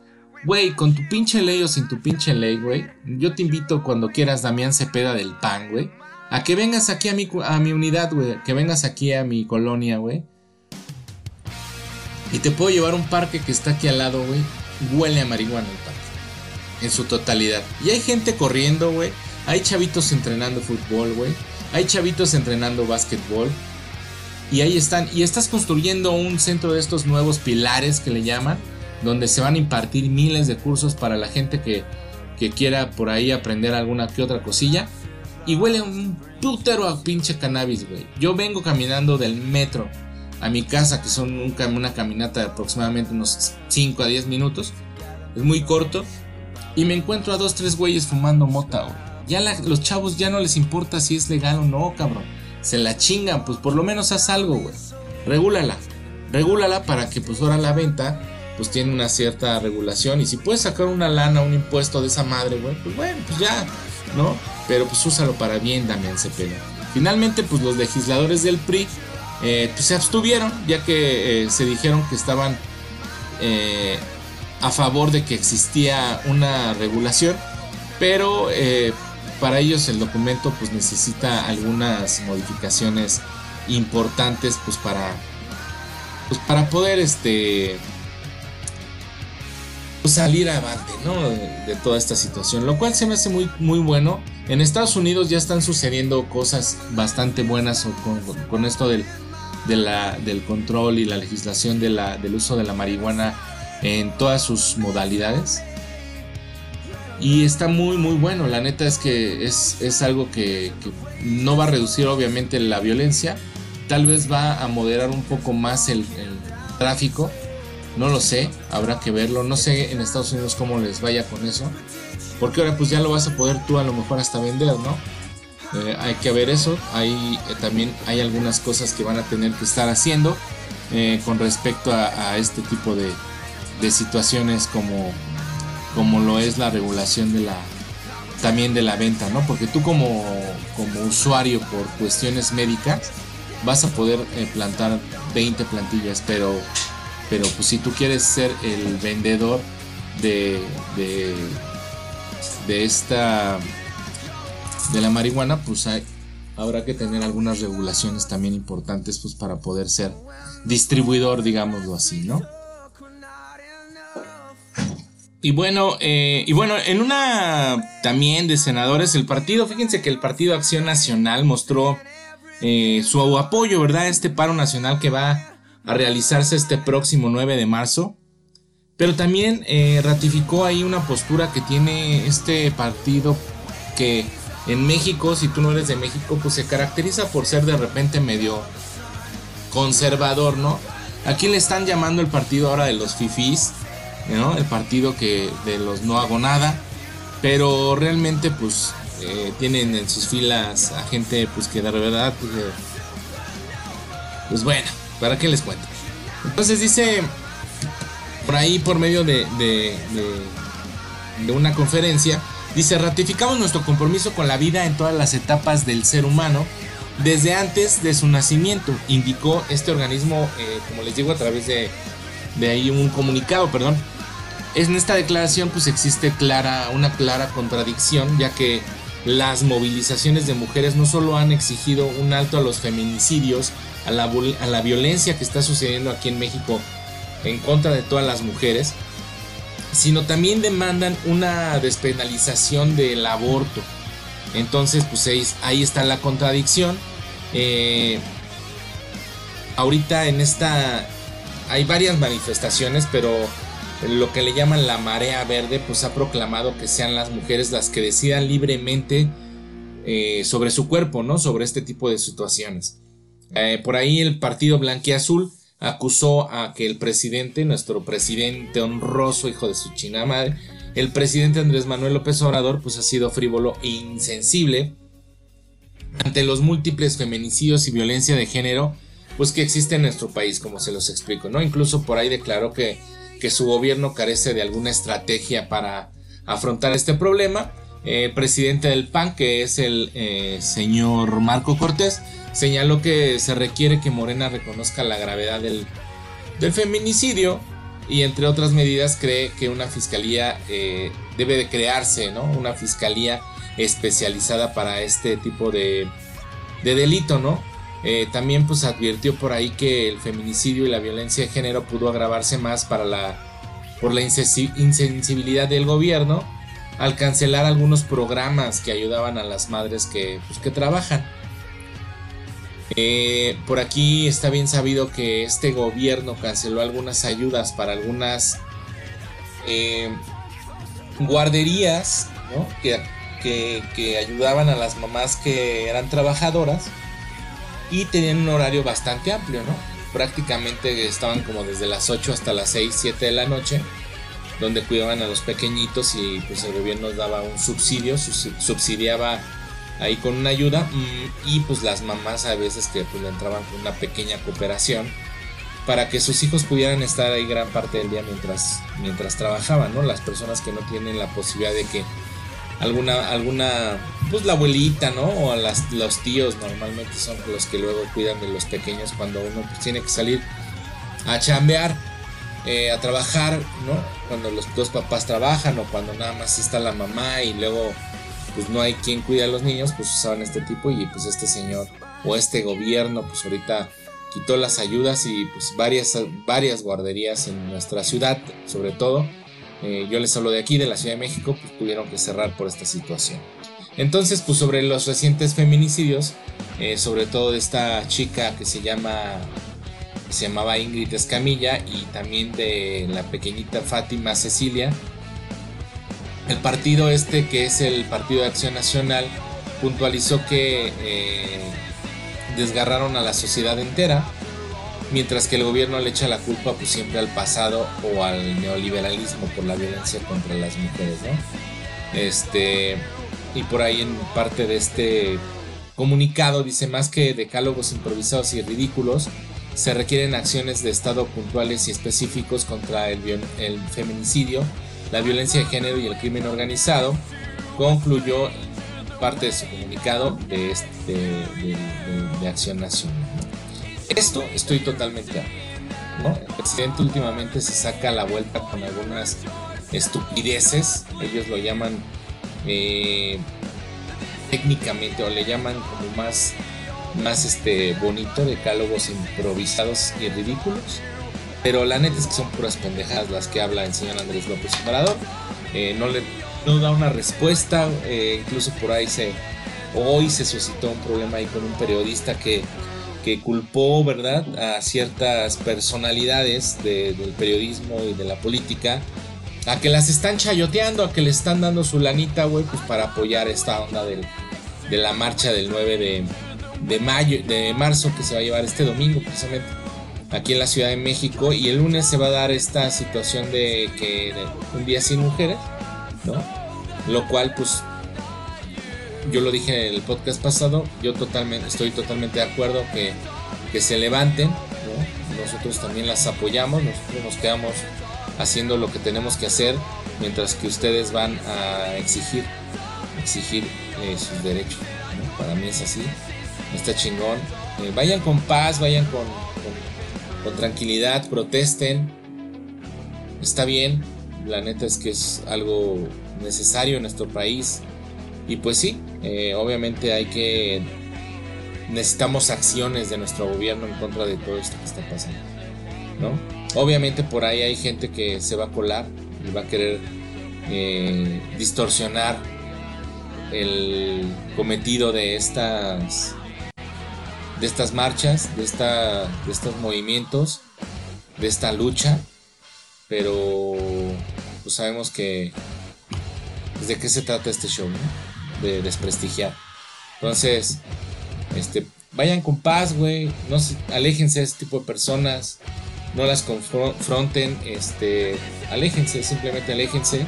güey, con tu pinche ley o sin tu pinche ley, güey, yo te invito cuando quieras, Damián Cepeda del PAN, güey, a que vengas aquí a mi, a mi unidad, güey, que vengas aquí a mi colonia, güey. Y te puedo llevar a un parque que está aquí al lado, güey. Huele a marihuana el parque. En su totalidad. Y hay gente corriendo, güey. Hay chavitos entrenando fútbol, güey. Hay chavitos entrenando básquetbol. Y ahí están. Y estás construyendo un centro de estos nuevos pilares que le llaman. Donde se van a impartir miles de cursos para la gente que, que quiera por ahí aprender alguna que otra cosilla. Y huele un putero a pinche cannabis, güey. Yo vengo caminando del metro a mi casa, que son una caminata de aproximadamente unos 5 a 10 minutos. Es muy corto. Y me encuentro a dos, tres güeyes fumando mota, güey. Ya los chavos ya no les importa si es legal o no, cabrón. Se la chingan, pues por lo menos haz algo, güey. Regúlala. Regúlala para que pues ahora la venta pues tiene una cierta regulación. Y si puedes sacar una lana, un impuesto de esa madre, güey, pues bueno, pues ya, ¿no? Pero pues úsalo para bien, Damián Cepeda. Finalmente, pues los legisladores del PRI eh, pues, se abstuvieron, ya que eh, se dijeron que estaban eh, a favor de que existía una regulación. Pero para ellos el documento pues necesita algunas modificaciones importantes pues para pues para poder este salir avante ¿no? de, toda esta situación lo cual se me hace muy muy bueno en Estados Unidos ya están sucediendo cosas bastante buenas con, esto del, control y la legislación de la, del uso de la marihuana en todas sus modalidades y está muy, muy bueno. La neta es que es, algo que, no va a reducir obviamente la violencia. Tal vez va a moderar un poco más el, tráfico. No lo sé, habrá que verlo. No sé en Estados Unidos cómo les vaya con eso. Porque ahora pues ya lo vas a poder tú a lo mejor hasta vender, ¿no? Eh, hay que ver eso. Hay, eh, también hay algunas cosas que van a tener que estar haciendo eh, con respecto a, este tipo de, de situaciones como como lo es la regulación de la también de la venta, ¿no? Porque tú como, como usuario por cuestiones médicas vas a poder plantar 20 plantillas, pero, pero pues si tú quieres ser el vendedor de, de, de esta de la marihuana, pues hay, habrá que tener algunas regulaciones también importantes pues para poder ser distribuidor, digámoslo así, ¿no? Y bueno, eh, y bueno, en una también de senadores, el partido, fíjense que el Partido Acción Nacional mostró eh, su apoyo, ¿verdad? Este paro nacional que va a realizarse este próximo 9 de marzo. Pero también eh, ratificó ahí una postura que tiene este partido que en México, si tú no eres de México, pues se caracteriza por ser de repente medio conservador, ¿no? Aquí le están llamando el partido ahora de los fifís ¿no? El partido que de los no hago nada, pero realmente pues eh, tienen en sus filas a gente pues que de verdad pues, eh, pues bueno, ¿para qué les cuento? Entonces dice por ahí por medio de, de, una conferencia, dice, ratificamos nuestro compromiso con la vida en todas las etapas del ser humano desde antes de su nacimiento, indicó este organismo, eh, como les digo, a través de, de ahí un comunicado, perdón. En esta declaración pues existe clara, una clara contradicción, ya que las movilizaciones de mujeres no solo han exigido un alto a los feminicidios, a la, a la violencia que está sucediendo aquí en México en contra de todas las mujeres, sino también demandan una despenalización del aborto. Entonces, pues ahí, está la contradicción. Eh, ahorita en esta hay varias manifestaciones, pero lo que le llaman la marea verde, pues ha proclamado que sean las mujeres las que decidan libremente eh, sobre su cuerpo, ¿no? Sobre este tipo de situaciones. Eh, por ahí el partido blanquiazul acusó a que el presidente, nuestro presidente honroso, hijo de su china madre, el presidente Andrés Manuel López Obrador, pues ha sido frívolo e insensible ante los múltiples feminicidios y violencia de género, pues que existe en nuestro país, como se los explico, ¿no? Incluso por ahí declaró que, que su gobierno carece de alguna estrategia para afrontar este problema. El presidente del PAN, que es el eh, señor Marco Cortés, señaló que se requiere que Morena reconozca la gravedad del, feminicidio y entre otras medidas cree que una fiscalía eh, debe de crearse, ¿no? Una fiscalía especializada para este tipo de, de delito, ¿no? Eh, también pues advirtió por ahí que el feminicidio y la violencia de género pudo agravarse más para la, por la insensibilidad del gobierno al cancelar algunos programas que ayudaban a las madres que, pues, que trabajan. Eh, por aquí está bien sabido que este gobierno canceló algunas ayudas para algunas eh, guarderías que, que, ayudaban a las mamás que eran trabajadoras y tenían un horario bastante amplio, ¿no? Prácticamente estaban como desde las 8 hasta las 6, 7 de la noche, donde cuidaban a los pequeñitos y pues el gobierno daba un subsidio, subsidiaba ahí con una ayuda mm, y pues las mamás a veces que pues le entraban con una pequeña cooperación para que sus hijos pudieran estar ahí gran parte del día mientras, mientras trabajaban, ¿no? Las personas que no tienen la posibilidad de que alguna, alguna, pues la abuelita, ¿no? O las, los tíos normalmente son los que luego cuidan de los pequeños cuando uno pues, tiene que salir a chambear, eh, a trabajar, ¿no? Cuando los dos papás trabajan o cuando nada más está la mamá y luego pues no hay quien cuide a los niños, pues usaban este tipo y pues este señor o este gobierno pues ahorita quitó las ayudas y pues varias, varias guarderías en nuestra ciudad, sobre todo. Eh, yo les hablo de aquí, de la Ciudad de México, pues tuvieron que cerrar por esta situación. Entonces, pues sobre los recientes feminicidios, eh, sobre todo de esta chica que se llama se llamaba Ingrid Escamilla y también de la pequeñita Fátima Cecilia, el partido este, que es el Partido de Acción Nacional, puntualizó que eh, desgarraron a la sociedad entera, mientras que el gobierno le echa la culpa pues siempre al pasado o al neoliberalismo por la violencia contra las mujeres, ¿no? Este, y por ahí en parte de este comunicado dice más que decálogos improvisados y ridículos, se requieren acciones de Estado puntuales y específicos contra el, el feminicidio la violencia de género y el crimen organizado, concluyó parte de su comunicado de, este, de, Acción Nacional. Esto estoy totalmente ¿no? El presidente últimamente se saca la vuelta con algunas estupideces, ellos lo llaman eh, técnicamente o le llaman como más, más este, bonito, decálogos improvisados y ridículos pero la neta es que son puras pendejadas las que habla el señor Andrés López Obrador. Eh, no le no da una respuesta. Eh, incluso por ahí se. Hoy se suscitó un problema ahí con un periodista que, que culpó, ¿verdad?, a ciertas personalidades del periodismo y de la política a que las están chayoteando, a que le están dando su lanita, güey, pues para apoyar esta onda del, de la marcha del 9 de, de mayo, de marzo que se va a llevar este domingo, precisamente aquí en la Ciudad de México y el lunes se va a dar esta situación de que un día sin mujeres, ¿no? Lo cual pues yo lo dije en el podcast pasado, yo totalmente estoy totalmente de acuerdo que, que se levanten, ¿no? Nosotros también las apoyamos, nosotros nos quedamos haciendo lo que tenemos que hacer mientras que ustedes van a exigir exigir eh, sus derechos. Para mí es así, está chingón. Eh, vayan con paz, vayan con, con, tranquilidad, protesten. Está bien, la neta es que es algo necesario en nuestro país. Y pues sí, eh, obviamente hay que... Necesitamos acciones de nuestro gobierno en contra de todo esto que está pasando. ¿no? Obviamente por ahí hay gente que se va a colar y va a querer distorsionar el cometido de estas de estas marchas, de, esta, de estos movimientos, de esta lucha, pero pues sabemos que pues, de qué se trata este show, de desprestigiar. Entonces, este, vayan con paz, güey, no aléjense de este tipo de personas, no las confronten, este, aléjense, simplemente aléjense.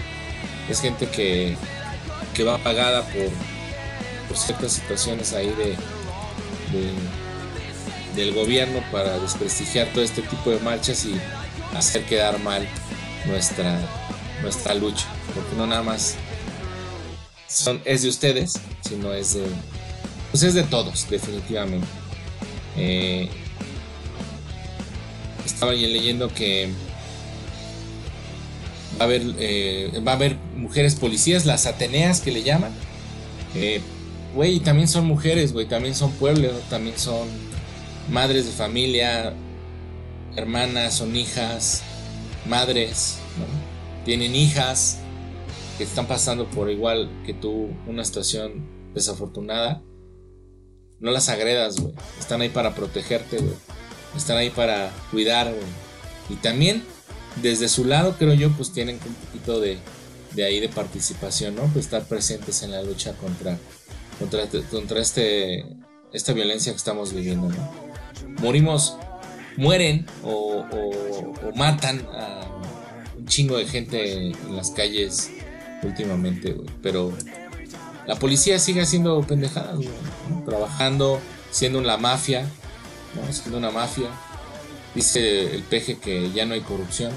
Es gente que que va pagada por, por ciertas situaciones ahí de, del gobierno para desprestigiar todo este tipo de marchas y hacer quedar mal nuestra, nuestra lucha, porque no nada más son, es de ustedes, sino es de, pues es de todos, definitivamente. Eh, estaba leyendo que va a haber, eh, va a haber mujeres policías, las Ateneas que le llaman. Eh, güey, también son mujeres, güey, también son pueblos, también son madres de familia, hermanas, son hijas, madres, tienen hijas que están pasando por igual que tú una situación desafortunada. No las agredas, güey. Están ahí para protegerte, güey. Están ahí para cuidar, güey. Y también desde su lado, creo yo, pues tienen un poquito de, de ahí de participación, ¿no? Pues estar presentes en la lucha contra, contra, contra este, esta violencia que estamos viviendo, ¿no? Morimos, mueren o, matan a un chingo de gente en las calles últimamente, güey. Pero la policía sigue haciendo pendejadas, güey, Trabajando, siendo la mafia, ¿no? Siendo una mafia Dice el peje que ya no hay corrupción.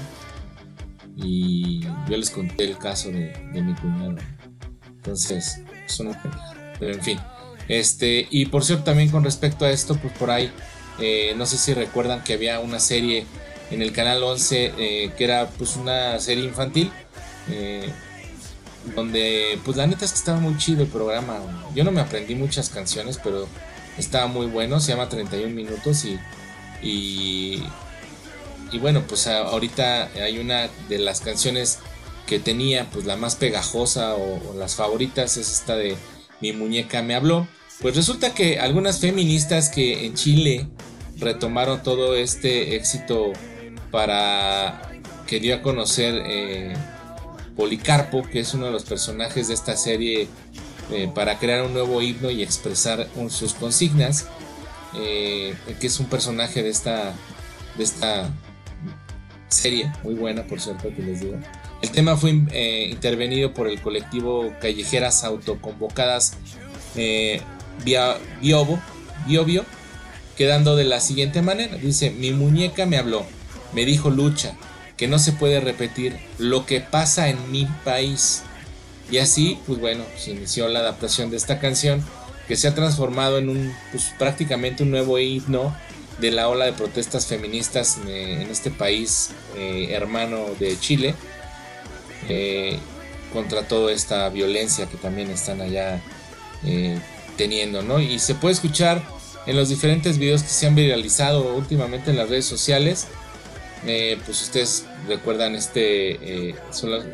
Y yo les conté el caso de, mi cuñado. Entonces, es una Pero en fin. Este, y por cierto, también con respecto a esto, pues por ahí, eh, no sé si recuerdan que había una serie en el canal 11 eh, que era pues una serie infantil. Eh, donde, pues la neta es que estaba muy chido el programa. Yo no me aprendí muchas canciones, pero estaba muy bueno. Se llama 31 minutos y y, y bueno, pues ahorita hay una de las canciones que tenía, pues la más pegajosa o, las favoritas es esta de Mi muñeca me habló. Pues resulta que algunas feministas que en Chile retomaron todo este éxito para que dio a conocer eh, Policarpo, que es uno de los personajes de esta serie, eh, para crear un nuevo himno y expresar sus consignas. Eh, que es un personaje de esta, de esta serie, muy buena por cierto que les digo. El tema fue eh, intervenido por el colectivo Callejeras Autoconvocadas eh, Biobio, Biobio, quedando de la siguiente manera. Dice, mi muñeca me habló, me dijo lucha, que no se puede repetir lo que pasa en mi país. Y así, pues bueno, se inició la adaptación de esta canción que se ha transformado en un pues, prácticamente un nuevo himno de la ola de protestas feministas en, este país eh, hermano de Chile eh, contra toda esta violencia que también están allá eh, teniendo, ¿no? Y se puede escuchar en los diferentes videos que se han viralizado últimamente en las redes sociales. pues ustedes recuerdan este,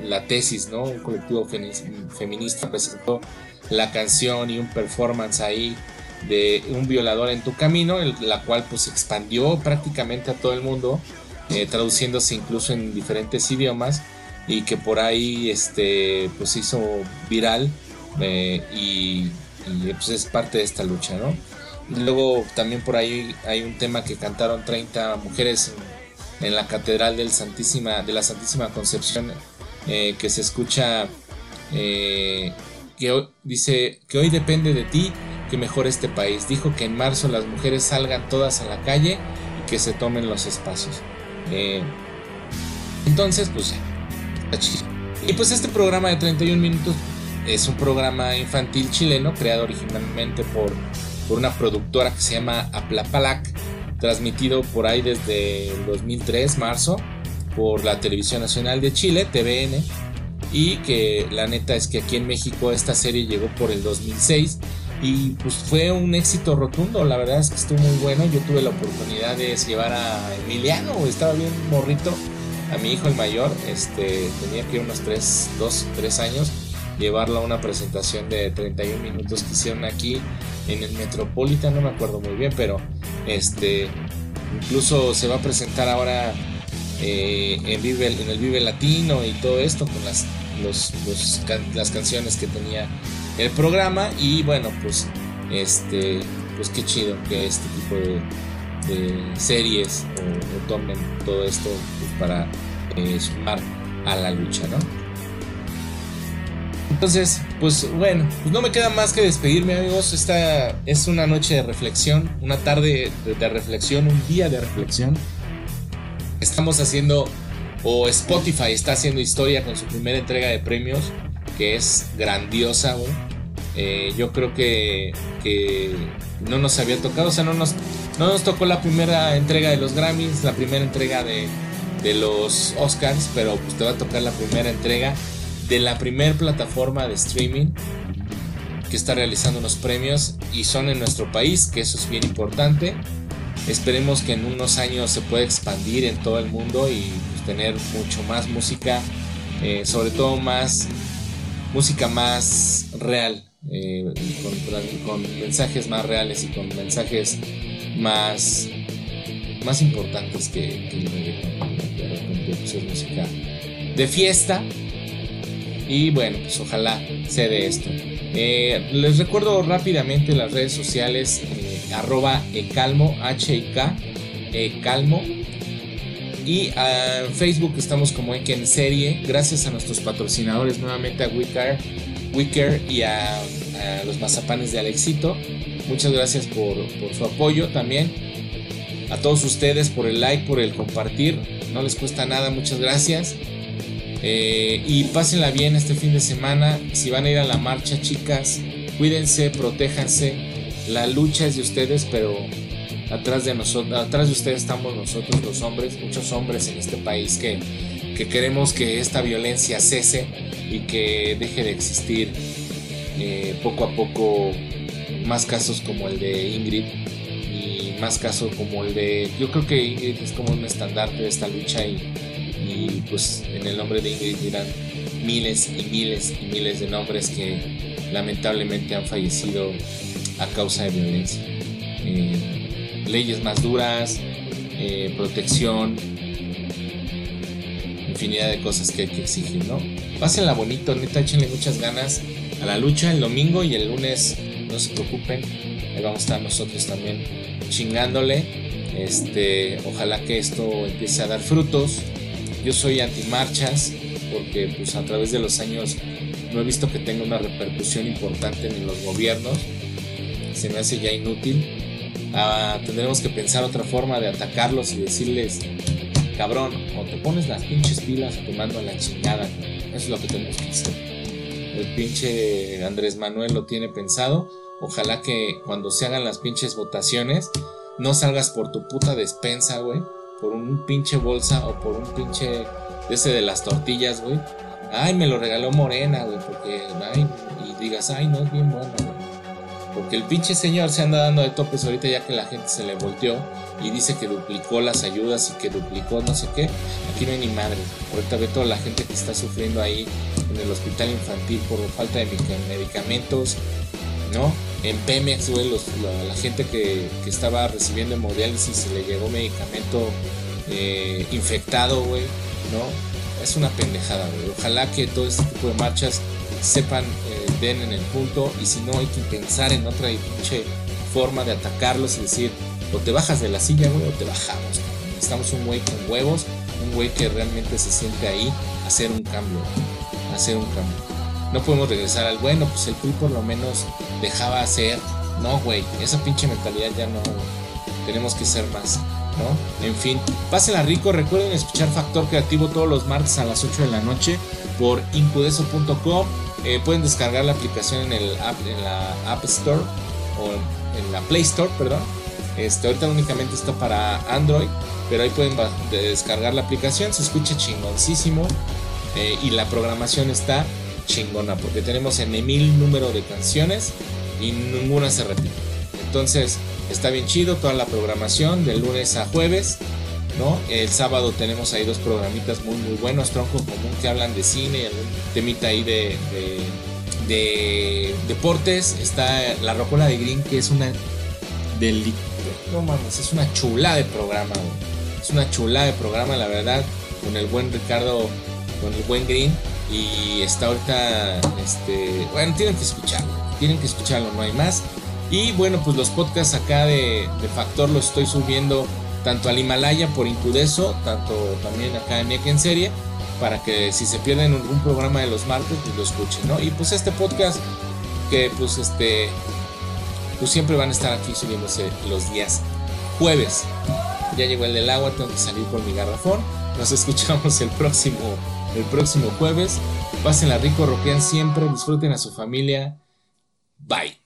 la, tesis, ¿no? Un colectivo feminista presentó la canción y un performance ahí de un violador en tu camino, la cual pues expandió prácticamente a todo el mundo, eh, traduciéndose incluso en diferentes idiomas y que por ahí este pues hizo viral eh, y, pues es parte de esta lucha, ¿no? Luego también por ahí hay un tema que cantaron 30 mujeres en, la Catedral de la Santísima Concepción, eh, que se escucha eh, que dice que hoy depende de ti que mejore este país. Dijo que en marzo las mujeres salgan todas a la calle y que se tomen los espacios. Entonces, pues, y pues este programa de 31 minutos es un programa infantil chileno creado originalmente por, por una productora que se llama Aplapalac, transmitido por ahí desde el 2003, marzo, por la Televisión Nacional de Chile, TVN, y que la neta es que aquí en México esta serie llegó por el 2006 y pues fue un éxito rotundo, la verdad es que estuvo muy bueno, yo tuve la oportunidad de llevar a Emiliano, estaba bien morrito, a mi hijo el mayor, este, tenía que ir unos 3, 2, 3 años, llevarlo a una presentación de 31 minutos que hicieron aquí en el Metropolitan, no me acuerdo muy bien, pero este, incluso se va a presentar ahora eh, en, en el Vive Latino y todo esto con las, las canciones que tenía el programa y bueno pues este pues qué chido que este tipo de, series o, tomen todo esto pues, para eh, sumar a la lucha no entonces pues bueno pues no me queda más que despedirme amigos. Esta es una noche de reflexión una tarde de reflexión un día de reflexión. Estamos haciendo, o Spotify está haciendo historia con su primera entrega de premios, que es grandiosa eh, yo creo que, no nos había tocado, o sea, no nos, no nos tocó la primera entrega de los Grammys, la primera entrega de, de los Oscars, pero pues te va a tocar la primera entrega de la primera plataforma de streaming que está realizando unos premios y son en nuestro país, que eso es bien importante. Esperemos que en unos años se pueda expandir en todo el mundo y pues, tener mucho más música, eh, sobre todo más música más real, eh, con, mensajes más reales y con mensajes más, más importantes que, que de repente pues, es música de fiesta. Y bueno, pues ojalá se dé esto. Eh, les recuerdo rápidamente las redes sociales arroba ecalmo, H-I-K, ecalmo. Y ah, en Facebook estamos como en Serie, gracias a nuestros patrocinadores, nuevamente a Wicker, Wicker y a, los mazapanes de Alexito. Muchas gracias por, su apoyo también. A todos ustedes por el like, por el compartir. No les cuesta nada, muchas gracias. Eh, y pásenla bien este fin de semana. Si van a ir a la marcha, chicas, cuídense, protéjanse la lucha es de ustedes, pero atrás de nosotros, atrás de ustedes estamos nosotros los hombres, muchos hombres en este país que, queremos que esta violencia cese y que deje de existir eh, poco a poco más casos como el de Ingrid y más casos como el de yo creo que Ingrid es como un estandarte de esta lucha y, pues en el nombre de Ingrid dirán miles y miles y miles de nombres que lamentablemente han fallecido a causa de violencia. Eh, leyes más duras, eh, protección, infinidad de cosas que hay que exigir, ¿no? Pásenla bonito, neta, échenle muchas ganas a la lucha el domingo y el lunes, no se preocupen, ahí vamos a estar nosotros también chingándole. Este, ojalá que esto empiece a dar frutos. Yo soy antimarchas porque pues a través de los años no he visto que tenga una repercusión importante en los gobiernos se me hace ya inútil. Ah, tendremos que pensar otra forma de atacarlos y decirles, cabrón, o te pones las pinches pilas o te mando a la chingada. Eso es lo que tenemos que hacer. El pinche Andrés Manuel lo tiene pensado. Ojalá que cuando se hagan las pinches votaciones, no salgas por tu puta despensa, güey. Por un pinche bolsa o por un pinche ese de las tortillas, güey. Ay, me lo regaló Morena, güey, porque, ay, y digas, ay, no es bien bueno, güey. Porque el pinche señor se anda dando de topes ahorita ya que la gente se le volteó y dice que duplicó las ayudas y que duplicó no sé qué. Aquí no hay ni madre. Ahorita ve toda la gente que está sufriendo ahí en el hospital infantil por falta de medicamentos, ¿no? En Pemex, güey, la, gente que, estaba recibiendo hemodiálisis se le llegó medicamento eh, infectado, güey, ¿no? Es una pendejada, güey. Ojalá que todo este tipo de marchas sepan, eh, den en el punto y si no hay que pensar en otra pinche forma de atacarlos y decir, o te bajas de la silla, güey, o te bajamos. Necesitamos un güey con huevos, un güey que realmente se siente ahí hacer un cambio, hacer un cambio. No podemos regresar al bueno, pues el PRI por lo menos dejaba hacer. No, güey, esa pinche mentalidad ya no. Tenemos que ser más. ¿no? En fin, pásenla rico, recuerden escuchar Factor Creativo todos los martes a las 8 de la noche por incudeso.com. Eh, pueden descargar la aplicación en, el app, en la App Store o en la Play Store, perdón. Este, ahorita únicamente está para Android, pero ahí pueden descargar la aplicación, se escucha chingoncísimo eh, y la programación está chingona porque tenemos en mil número de canciones y ninguna se repite. Entonces, Está bien chido toda la programación de lunes a jueves. ¿no? El sábado tenemos ahí dos programitas muy muy buenos, Tronco Común, que hablan de cine, algún temita ahí de, de, deportes. Está La Rocola de Green, que es una del no mames, es una chula de programa, es una chula de programa, la verdad, con el buen Ricardo, con el buen Green. Y está ahorita, este, bueno, tienen que escucharlo, tienen que escucharlo, no hay más. Y bueno, pues los podcasts acá de, Factor los estoy subiendo tanto al Himalaya por Incudeso, tanto también acá en Eke en serie, para que si se pierden algún programa de los martes, pues lo escuchen, ¿no? Y pues este podcast que pues este pues siempre van a estar aquí subiéndose los días jueves. Ya llegó el del agua, tengo que salir por mi garrafón. Nos escuchamos el próximo el próximo jueves. Pásenla rico, roquean siempre, disfruten a su familia. Bye.